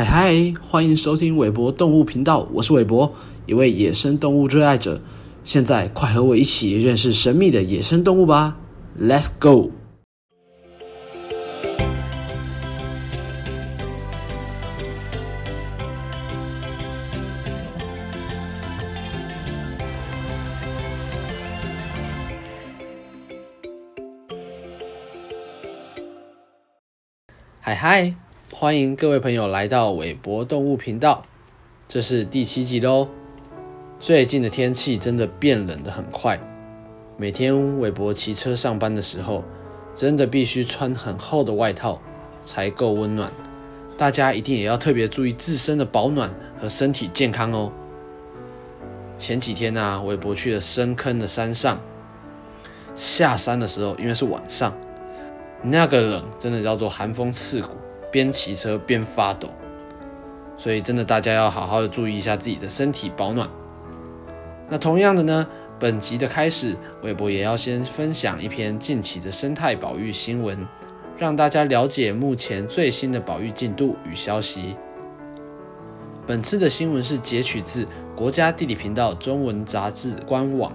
嗨嗨，欢迎收听韦博动物频道，我是韦博，一位野生动物热爱者。现在快和我一起认识神秘的野生动物吧，Let's go！嗨嗨，欢迎各位朋友来到韦博动物频道，这是第七集喽。最近的天气真的变冷的很快，每天韦伯骑车上班的时候，真的必须穿很厚的外套才够温暖。大家一定也要特别注意自身的保暖和身体健康哦。前几天呢，韦伯去了深坑的山上，下山的时候因为是晚上。那个冷真的叫做寒风刺骨，边骑车边发抖，所以真的大家要好好的注意一下自己的身体保暖。那同样的呢，本集的开始，微博也要先分享一篇近期的生态保育新闻，让大家了解目前最新的保育进度与消息。本次的新闻是截取自国家地理频道中文杂志官网，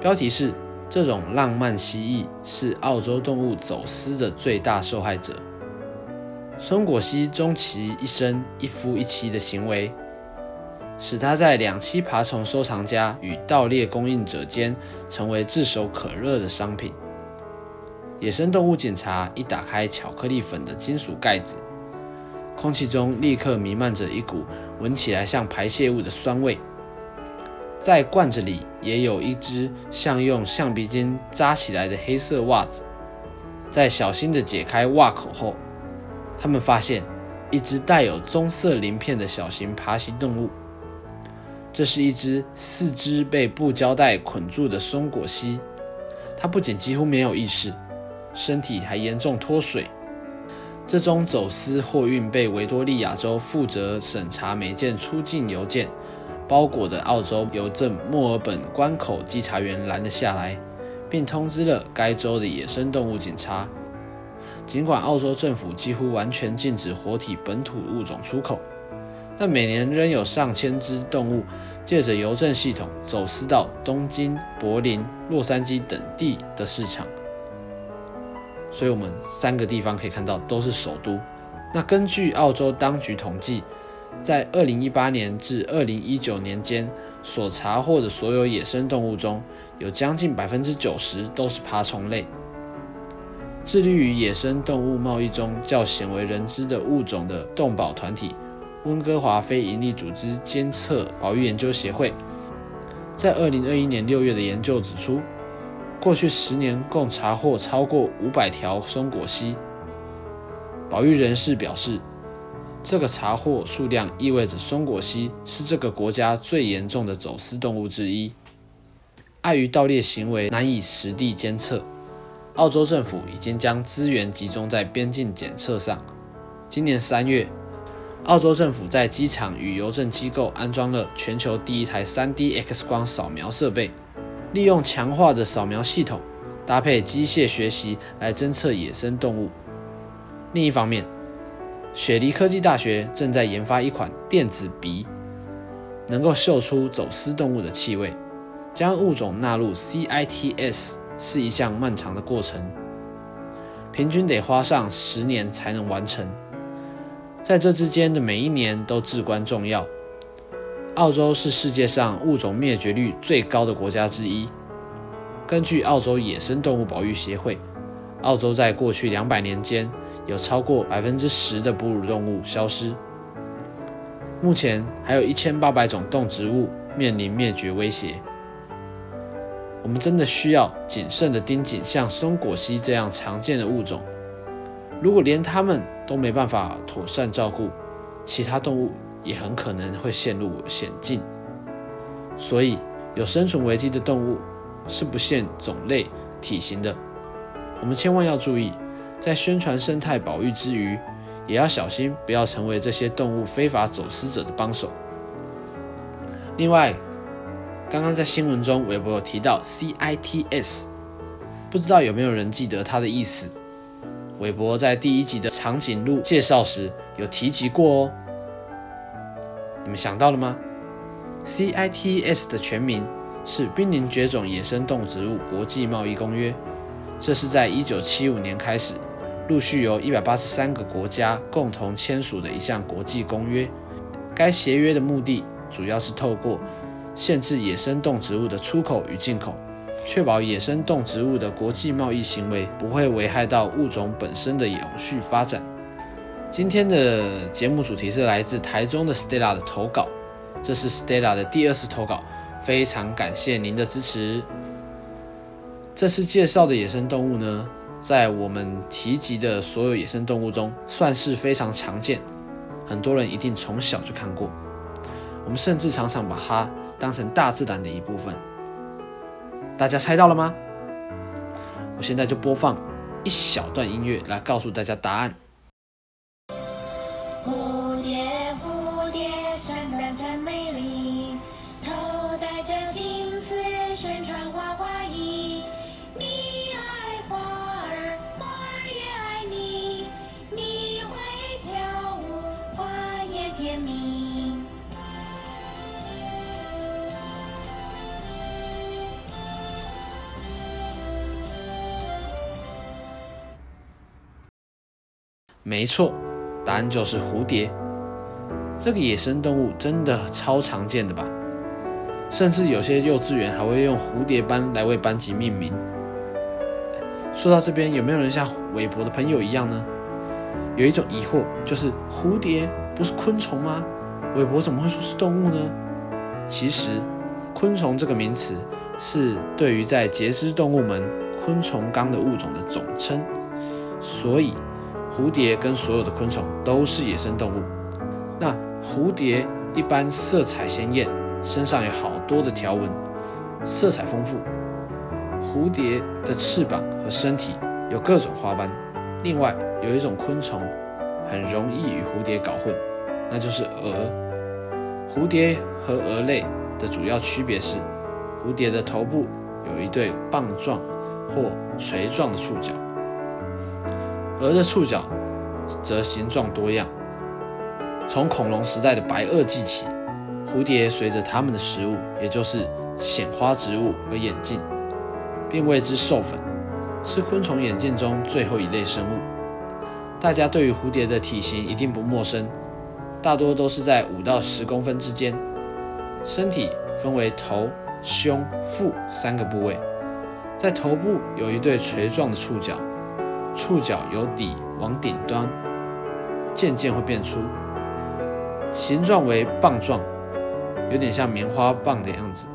标题是。这种浪漫蜥蜴是澳洲动物走私的最大受害者。松果蜥终其一生一夫一妻的行为，使它在两栖爬虫收藏家与盗猎供应者间成为炙手可热的商品。野生动物检查一打开巧克力粉的金属盖子，空气中立刻弥漫着一股闻起来像排泄物的酸味。在罐子里也有一只像用橡皮筋扎起来的黑色袜子。在小心地解开袜口后，他们发现一只带有棕色鳞片的小型爬行动物。这是一只四肢被布胶带捆住的松果蜥，它不仅几乎没有意识，身体还严重脱水。这宗走私货运被维多利亚州负责审查每件出境邮件。包裹的澳洲邮政墨尔本关口稽查员拦了下来，并通知了该州的野生动物警察。尽管澳洲政府几乎完全禁止活体本土物种出口，但每年仍有上千只动物借着邮政系统走私到东京、柏林、洛杉矶等地的市场。所以，我们三个地方可以看到都是首都。那根据澳洲当局统计。在二零一八年至二零一九年间，所查获的所有野生动物中，有将近百分之九十都是爬虫类。致力于野生动物贸易中较鲜为人知的物种的动保团体——温哥华非营利组织监测保育研究协会，在二零二一年六月的研究指出，过去十年共查获超过五百条松果蜥。保育人士表示。这个查获数量意味着松果蜥是这个国家最严重的走私动物之一。碍于盗猎行为难以实地监测，澳洲政府已经将资源集中在边境检测上。今年三月，澳洲政府在机场与邮政机构安装了全球第一台 3D X 光扫描设备，利用强化的扫描系统搭配机械学习来侦测野生动物。另一方面，雪梨科技大学正在研发一款电子鼻，能够嗅出走私动物的气味。将物种纳入 CITS 是一项漫长的过程，平均得花上十年才能完成。在这之间的每一年都至关重要。澳洲是世界上物种灭绝率最高的国家之一。根据澳洲野生动物保育协会，澳洲在过去两百年间。有超过百分之十的哺乳动物消失，目前还有一千八百种动植物面临灭绝威胁。我们真的需要谨慎的盯紧像松果蜥这样常见的物种。如果连它们都没办法妥善照顾，其他动物也很可能会陷入险境。所以，有生存危机的动物是不限种类、体型的，我们千万要注意。在宣传生态保育之余，也要小心，不要成为这些动物非法走私者的帮手。另外，刚刚在新闻中，微博有提到 CITS，不知道有没有人记得它的意思？韦伯在第一集的长颈鹿介绍时，有提及过哦。你们想到了吗？CITES 的全名是《濒临绝种野生动植物国际贸易公约》，这是在一九七五年开始，陆续由一百八十三个国家共同签署的一项国际公约。该协约的目的主要是透过限制野生动植物的出口与进口，确保野生动植物的国际贸易行为不会危害到物种本身的永续发展。今天的节目主题是来自台中的 Stella 的投稿，这是 Stella 的第二次投稿，非常感谢您的支持。这次介绍的野生动物呢，在我们提及的所有野生动物中，算是非常常见，很多人一定从小就看过。我们甚至常常把它当成大自然的一部分。大家猜到了吗？我现在就播放一小段音乐来告诉大家答案。没错，答案就是蝴蝶。这个野生动物真的超常见的吧？甚至有些幼稚园还会用蝴蝶班来为班级命名。说到这边，有没有人像韦伯的朋友一样呢？有一种疑惑，就是蝴蝶不是昆虫吗？韦伯怎么会说是动物呢？其实，昆虫这个名词是对于在节肢动物门昆虫纲的物种的总称，所以。蝴蝶跟所有的昆虫都是野生动物。那蝴蝶一般色彩鲜艳，身上有好多的条纹，色彩丰富。蝴蝶的翅膀和身体有各种花斑。另外有一种昆虫很容易与蝴蝶搞混，那就是蛾。蝴蝶和蛾类的主要区别是，蝴蝶的头部有一对棒状或锤状的触角。蛾的触角则形状多样。从恐龙时代的白垩纪起，蝴蝶随着它们的食物，也就是显花植物而演进，并为之授粉，是昆虫演进中最后一类生物。大家对于蝴蝶的体型一定不陌生，大多都是在五到十公分之间。身体分为头、胸、腹三个部位，在头部有一对锤状的触角。触角由底往顶端渐渐会变粗，形状为棒状，有点像棉花棒的样子。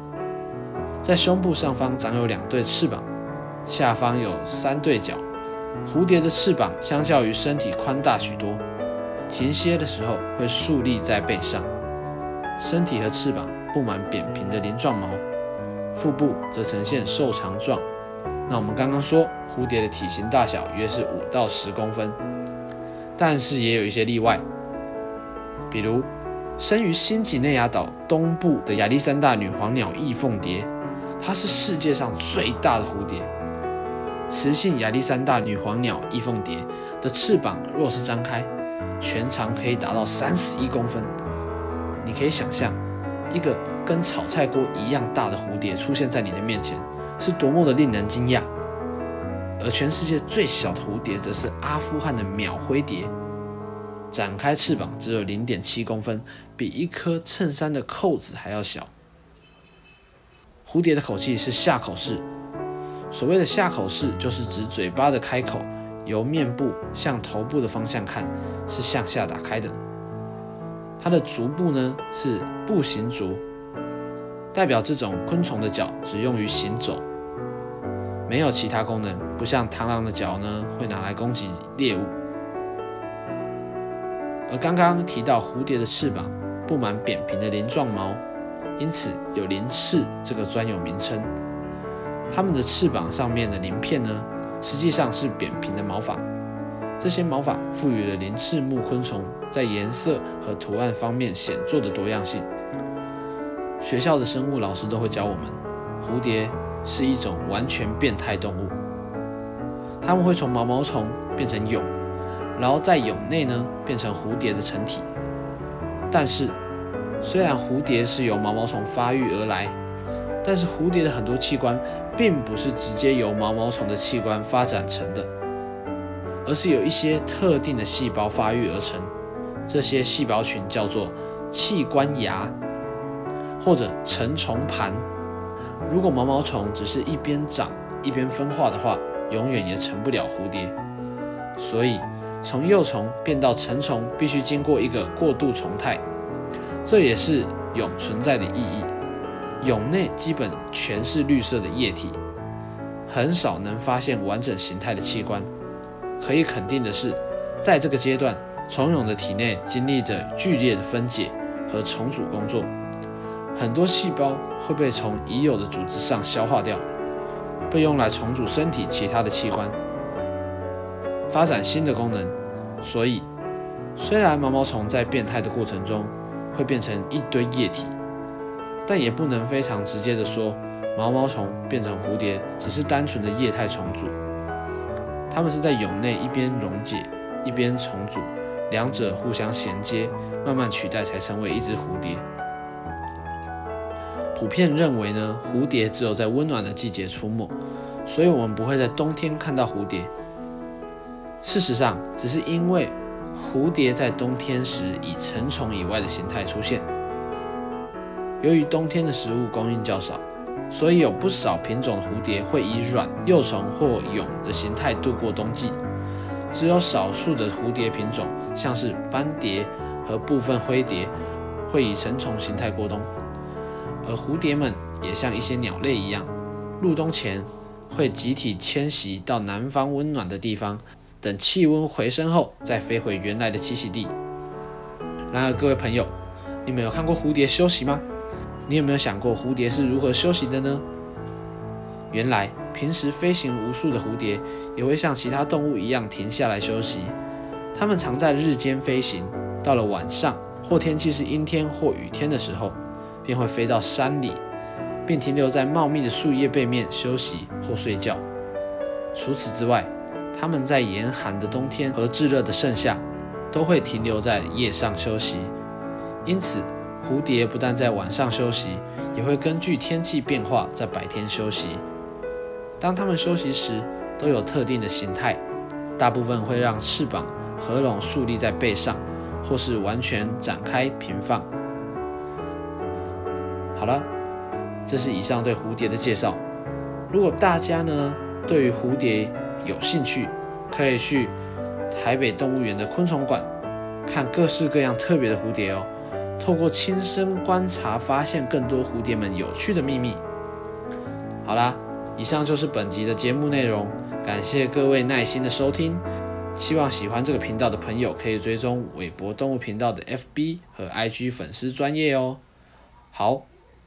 在胸部上方长有两对翅膀，下方有三对角。蝴蝶的翅膀相较于身体宽大许多，停歇的时候会竖立在背上。身体和翅膀布满扁平的鳞状毛，腹部则呈现瘦长状。那我们刚刚说。蝴蝶的体型大小约是五到十公分，但是也有一些例外，比如生于新几内亚岛东部的亚历山大女皇鸟翼凤蝶，它是世界上最大的蝴蝶。雌性亚历山大女皇鸟翼凤蝶的翅膀若是张开，全长可以达到三十一公分。你可以想象，一个跟炒菜锅一样大的蝴蝶出现在你的面前，是多么的令人惊讶。而全世界最小的蝴蝶则是阿富汗的秒灰蝶，展开翅膀只有零点七公分，比一颗衬衫的扣子还要小。蝴蝶的口气是下口式，所谓的下口式就是指嘴巴的开口由面部向头部的方向看是向下打开的。它的足部呢是步行足，代表这种昆虫的脚只用于行走。没有其他功能，不像螳螂的脚呢，会拿来攻击猎物。而刚刚提到蝴蝶的翅膀布满扁平的鳞状毛，因此有鳞翅这个专有名称。它们的翅膀上面的鳞片呢，实际上是扁平的毛发。这些毛发赋予了鳞翅目昆虫在颜色和图案方面显著的多样性。学校的生物老师都会教我们，蝴蝶。是一种完全变态动物，它们会从毛毛虫变成蛹，然后在蛹内呢变成蝴蝶的成体。但是，虽然蝴蝶是由毛毛虫发育而来，但是蝴蝶的很多器官并不是直接由毛毛虫的器官发展成的，而是有一些特定的细胞发育而成。这些细胞群叫做器官芽，或者成虫盘。如果毛毛虫只是一边长一边分化的话，永远也成不了蝴蝶。所以，从幼虫变到成虫，必须经过一个过渡虫态，这也是蛹存在的意义。蛹内基本全是绿色的液体，很少能发现完整形态的器官。可以肯定的是，在这个阶段，虫蛹的体内经历着剧烈的分解和重组工作，很多细胞会被从已有的组织上消化掉，被用来重组身体其他的器官，发展新的功能。所以，虽然毛毛虫在变态的过程中会变成一堆液体，但也不能非常直接的说毛毛虫变成蝴蝶只是单纯的液态重组。它们是在蛹内一边溶解一边重组。两者互相衔接，慢慢取代，才成为一只蝴蝶。普遍认为呢，蝴蝶只有在温暖的季节出没，所以我们不会在冬天看到蝴蝶。事实上，只是因为蝴蝶在冬天时以成虫以外的形态出现。由于冬天的食物供应较少，所以有不少品种的蝴蝶会以卵、幼虫或蛹的形态度过冬季。只有少数的蝴蝶品种，像是斑蝶和部分灰蝶，会以成虫形态过冬。而蝴蝶们也像一些鸟类一样，入冬前会集体迁徙到南方温暖的地方，等气温回升后再飞回原来的栖息地。然而，各位朋友，你们有看过蝴蝶休息吗？你有没有想过蝴蝶是如何休息的呢？原来，平时飞行无数的蝴蝶也会像其他动物一样停下来休息。它们常在日间飞行，到了晚上或天气是阴天或雨天的时候，便会飞到山里，并停留在茂密的树叶背面休息或睡觉。除此之外，它们在严寒的冬天和炙热的盛夏，都会停留在叶上休息。因此，蝴蝶不但在晚上休息，也会根据天气变化在白天休息。当它们休息时，都有特定的形态，大部分会让翅膀合拢竖立在背上，或是完全展开平放。好了，这是以上对蝴蝶的介绍。如果大家呢对于蝴蝶有兴趣，可以去台北动物园的昆虫馆看各式各样特别的蝴蝶哦，透过亲身观察，发现更多蝴蝶们有趣的秘密。好啦。以上就是本集的节目内容，感谢各位耐心的收听。希望喜欢这个频道的朋友可以追踪韦博动物频道的 FB 和 IG 粉丝专业哦。好，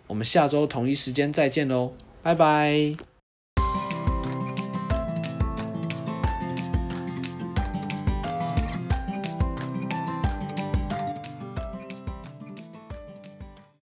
我们下周同一时间再见喽，拜拜。